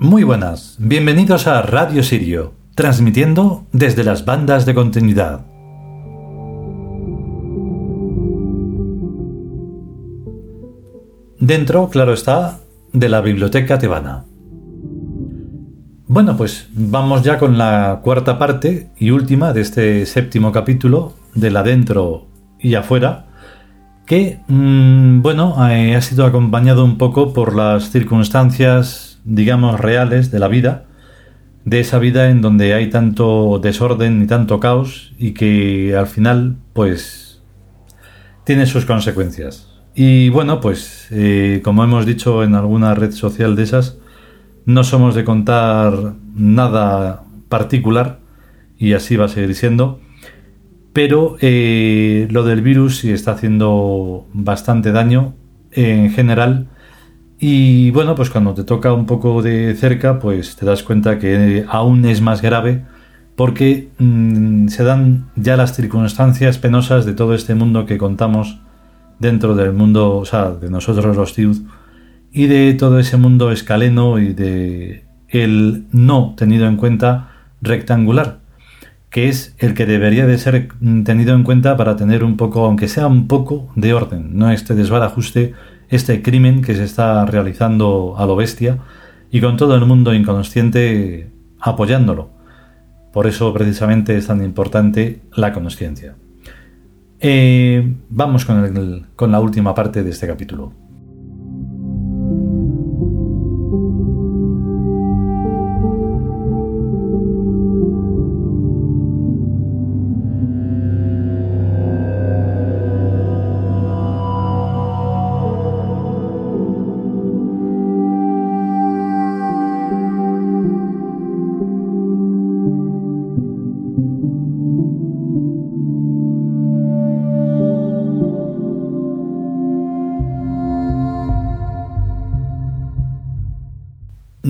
Muy buenas, bienvenidos a Radio Sirio, transmitiendo desde las bandas de continuidad. Dentro, claro está, de la Biblioteca Tebana. Bueno, pues vamos ya con la cuarta parte y última de este séptimo capítulo del adentro y afuera, que, mm, bueno, eh, ha sido acompañado un poco por las circunstancias, digamos, reales de la vida, de esa vida en donde hay tanto desorden y tanto caos y que al final, pues, tiene sus consecuencias. Y bueno, pues, eh, como hemos dicho en alguna red social de esas, no somos de contar nada particular y así va a seguir siendo. Pero eh, lo del virus sí está haciendo bastante daño en general. Y bueno, pues cuando te toca un poco de cerca, pues te das cuenta que aún es más grave porque mm, se dan ya las circunstancias penosas de todo este mundo que contamos dentro del mundo, o sea, de nosotros los Tiud, y de todo ese mundo escaleno y de el no tenido en cuenta rectangular, que es el que debería de ser tenido en cuenta para tener un poco, aunque sea un poco, de orden, no este desbarajuste, este crimen que se está realizando a lo bestia y con todo el mundo inconsciente apoyándolo. Por eso precisamente es tan importante la conciencia. Eh, vamos con, con la última parte de este capítulo.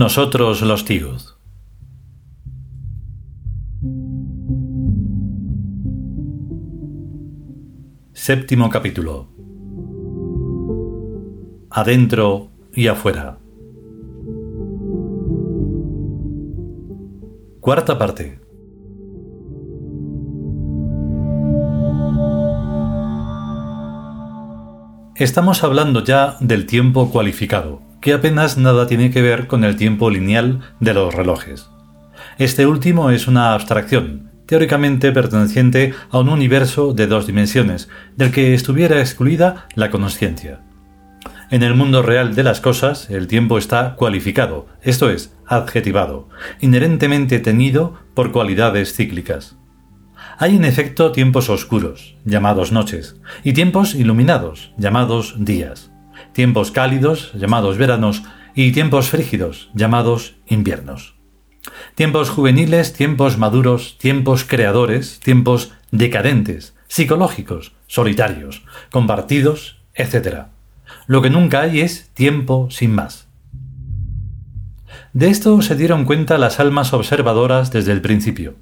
Nosotros los Tigos. Séptimo capítulo. Adentro y afuera. Cuarta parte. Estamos hablando ya del tiempo cualificado que apenas nada tiene que ver con el tiempo lineal de los relojes. Este último es una abstracción, teóricamente perteneciente a un universo de dos dimensiones, del que estuviera excluida la conciencia. En el mundo real de las cosas, el tiempo está cualificado, esto es, adjetivado, inherentemente tenido por cualidades cíclicas. Hay en efecto tiempos oscuros, llamados noches, y tiempos iluminados, llamados días tiempos cálidos, llamados veranos, y tiempos frígidos, llamados inviernos. Tiempos juveniles, tiempos maduros, tiempos creadores, tiempos decadentes, psicológicos, solitarios, compartidos, etc. Lo que nunca hay es tiempo sin más. De esto se dieron cuenta las almas observadoras desde el principio.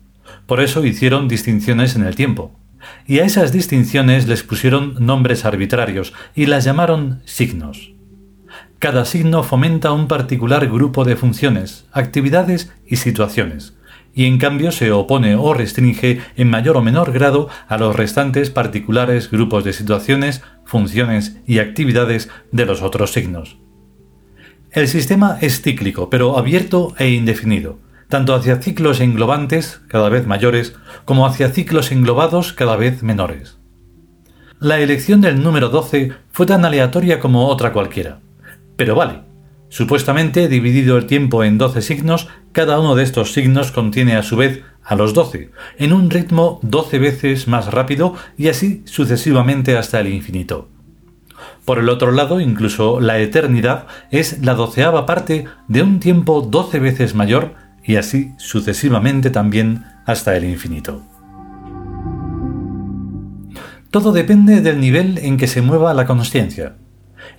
Por eso hicieron distinciones en el tiempo y a esas distinciones les pusieron nombres arbitrarios y las llamaron signos. Cada signo fomenta un particular grupo de funciones, actividades y situaciones, y en cambio se opone o restringe en mayor o menor grado a los restantes particulares grupos de situaciones, funciones y actividades de los otros signos. El sistema es cíclico, pero abierto e indefinido, tanto hacia ciclos englobantes, cada vez mayores, como hacia ciclos englobados cada vez menores. La elección del número 12 fue tan aleatoria como otra cualquiera. Pero vale, supuestamente dividido el tiempo en 12 signos, cada uno de estos signos contiene a su vez a los 12, en un ritmo 12 veces más rápido y así sucesivamente hasta el infinito. Por el otro lado, incluso la eternidad es la doceava parte de un tiempo 12 veces mayor y así sucesivamente también hasta el infinito. Todo depende del nivel en que se mueva la consciencia.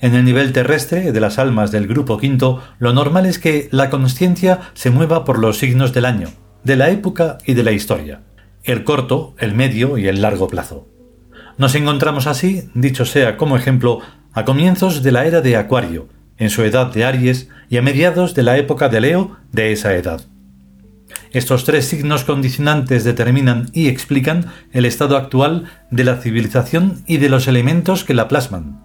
En el nivel terrestre de las almas del grupo quinto, lo normal es que la consciencia se mueva por los signos del año, de la época y de la historia, el corto, el medio y el largo plazo. Nos encontramos así, dicho sea como ejemplo, a comienzos de la era de Acuario, en su edad de Aries y a mediados de la época de Leo de esa edad. Estos tres signos condicionantes determinan y explican el estado actual de la civilización y de los elementos que la plasman.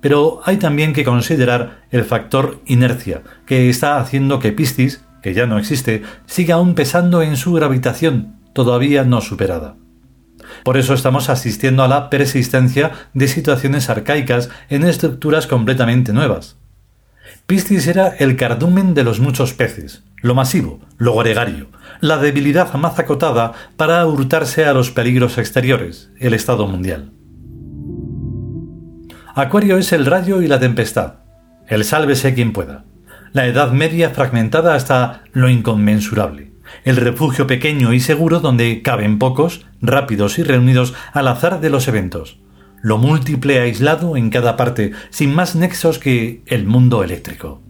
Pero hay también que considerar el factor inercia, que está haciendo que Piscis, que ya no existe, siga aún pesando en su gravitación, todavía no superada. Por eso estamos asistiendo a la persistencia de situaciones arcaicas en estructuras completamente nuevas. Piscis era el cardumen de los muchos peces, lo masivo, lo gregario, la debilidad más acotada para hurtarse a los peligros exteriores, el estado mundial. Acuario es el rayo y la tempestad, el sálvese quien pueda, la edad media fragmentada hasta lo inconmensurable, el refugio pequeño y seguro donde caben pocos, rápidos y reunidos al azar de los eventos, lo múltiple aislado en cada parte, sin más nexos que el mundo eléctrico.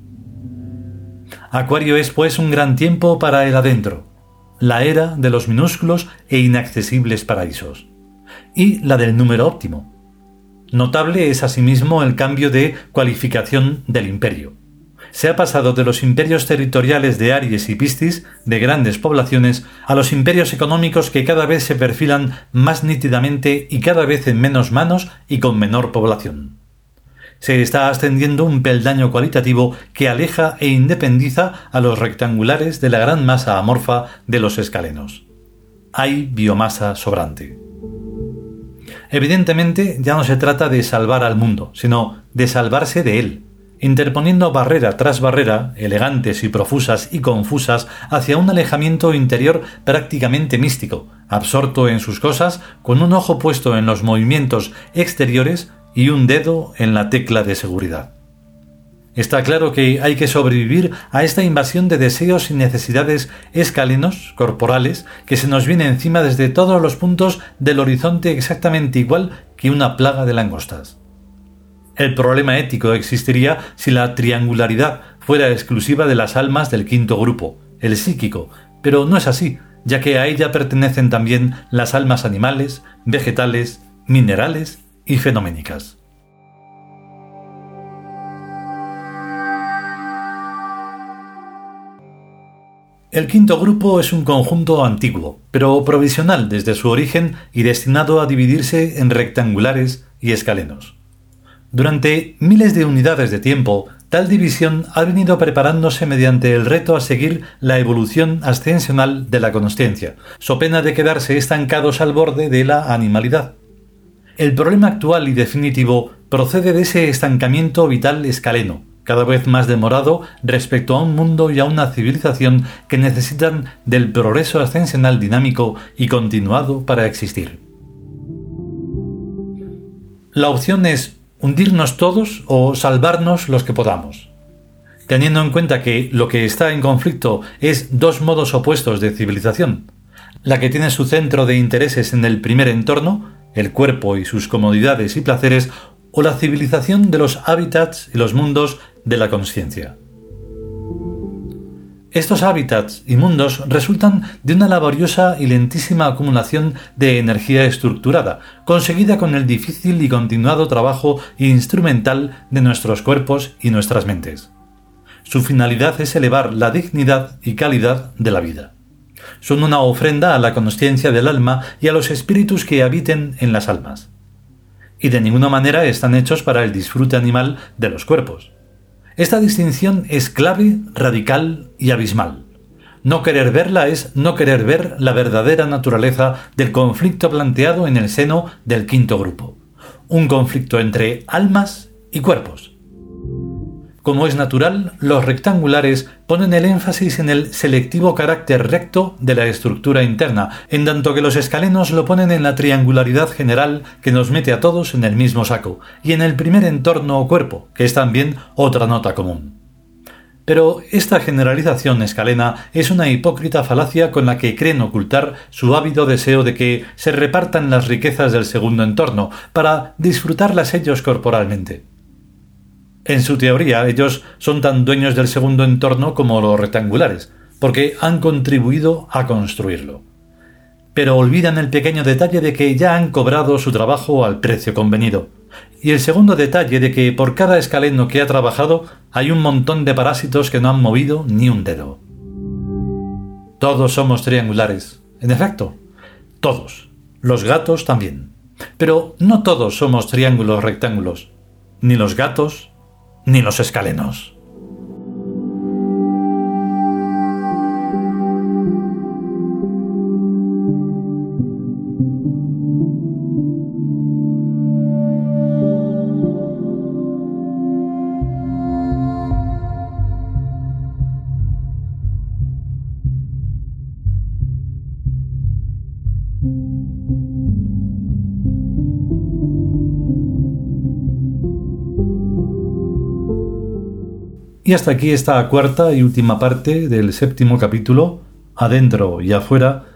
Acuario es pues un gran tiempo para el adentro, la era de los minúsculos e inaccesibles paraísos, y la del número óptimo. Notable es asimismo el cambio de cualificación del imperio. Se ha pasado de los imperios territoriales de Aries y Piscis, de grandes poblaciones, a los imperios económicos que cada vez se perfilan más nítidamente y cada vez en menos manos y con menor población se está ascendiendo un peldaño cualitativo que aleja e independiza a los rectangulares de la gran masa amorfa de los escalenos. Hay biomasa sobrante. Evidentemente ya no se trata de salvar al mundo, sino de salvarse de él, interponiendo barrera tras barrera, elegantes y profusas y confusas, hacia un alejamiento interior prácticamente místico, absorto en sus cosas, con un ojo puesto en los movimientos exteriores y un dedo en la tecla de seguridad. Está claro que hay que sobrevivir a esta invasión de deseos y necesidades escalenos, corporales, que se nos viene encima desde todos los puntos del horizonte exactamente igual que una plaga de langostas. El problema ético existiría si la triangularidad fuera exclusiva de las almas del quinto grupo, el psíquico, pero no es así, ya que a ella pertenecen también las almas animales, vegetales, minerales y fenoménicas. El quinto grupo es un conjunto antiguo, pero provisional desde su origen y destinado a dividirse en rectangulares y escalenos. Durante miles de unidades de tiempo, tal división ha venido preparándose mediante el reto a seguir la evolución ascensional de la consciencia, so pena de quedarse estancados al borde de la animalidad. El problema actual y definitivo procede de ese estancamiento vital escaleno, cada vez más demorado respecto a un mundo y a una civilización que necesitan del progreso ascensional dinámico y continuado para existir. La opción es hundirnos todos o salvarnos los que podamos. Teniendo en cuenta que lo que está en conflicto es dos modos opuestos de civilización, la que tiene su centro de intereses en el primer entorno, el cuerpo y sus comodidades y placeres, o la civilización de los hábitats y los mundos de la conciencia. Estos hábitats y mundos resultan de una laboriosa y lentísima acumulación de energía estructurada, conseguida con el difícil y continuado trabajo instrumental de nuestros cuerpos y nuestras mentes. Su finalidad es elevar la dignidad y calidad de la vida son una ofrenda a la conciencia del alma y a los espíritus que habiten en las almas. Y de ninguna manera están hechos para el disfrute animal de los cuerpos. Esta distinción es clave, radical y abismal. No querer verla es no querer ver la verdadera naturaleza del conflicto planteado en el seno del quinto grupo. Un conflicto entre almas y cuerpos como es natural, los rectangulares ponen el énfasis en el selectivo carácter recto de la estructura interna, en tanto que los escalenos lo ponen en la triangularidad general que nos mete a todos en el mismo saco, y en el primer entorno o cuerpo, que es también otra nota común. Pero esta generalización escalena es una hipócrita falacia con la que creen ocultar su ávido deseo de que se repartan las riquezas del segundo entorno, para disfrutarlas ellos corporalmente. En su teoría, ellos son tan dueños del segundo entorno como los rectangulares, porque han contribuido a construirlo. Pero olvidan el pequeño detalle de que ya han cobrado su trabajo al precio convenido, Y el segundo detalle de que por cada escaleno que ha trabajado hay un montón de parásitos que no han movido ni un dedo. Todos somos triangulares. En efecto, todos. Los gatos también. Pero no todos somos triángulos rectángulos. Ni los gatos, ni los escalenos. Y hasta aquí esta cuarta y última parte del séptimo capítulo, adentro y afuera,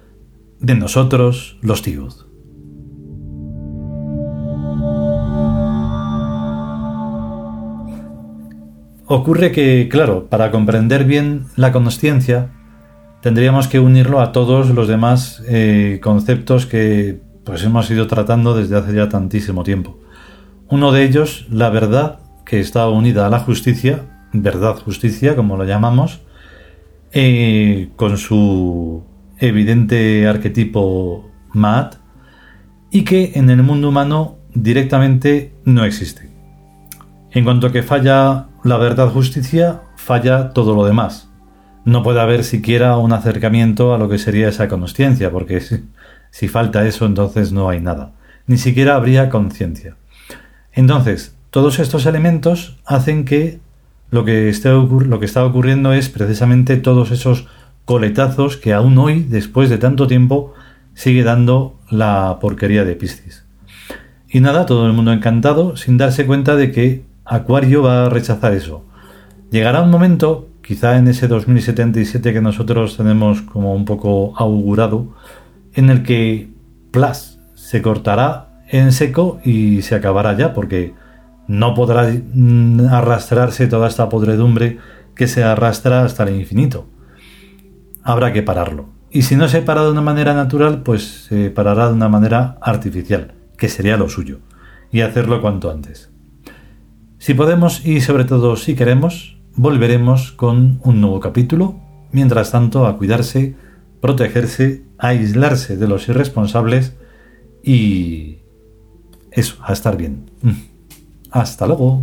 de nosotros los tíos. Ocurre que, claro, para comprender bien la consciencia, tendríamos que unirlo a todos los demás eh, conceptos que pues hemos ido tratando desde hace ya tantísimo tiempo. Uno de ellos, la verdad, que está unida a la justicia, verdad, justicia, como lo llamamos, eh, con su evidente arquetipo Maat, y que en el mundo humano directamente no existe. En cuanto que falla la verdad justicia, falla todo lo demás. No puede haber siquiera un acercamiento a lo que sería esa consciencia, porque si, si falta eso, entonces no hay nada. Ni siquiera habría conciencia. Entonces, todos estos elementos hacen que lo que, está ocurriendo es precisamente todos esos coletazos que aún hoy, después de tanto tiempo, sigue dando la porquería de Piscis. Y nada, todo el mundo encantado, sin darse cuenta de que Acuario va a rechazar eso. Llegará un momento, quizá en ese 2077 que nosotros tenemos como un poco augurado, en el que Plas se cortará en seco y se acabará ya, porque no podrá mm, arrastrarse toda esta podredumbre que se arrastra hasta el infinito. Habrá que pararlo. Y si no se para de una manera natural, pues se parará de una manera artificial, que sería lo suyo, y hacerlo cuanto antes. Si podemos y sobre todo si queremos, volveremos con un nuevo capítulo. Mientras tanto, a cuidarse, protegerse, aislarse de los irresponsables y eso, a estar bien. Hasta luego.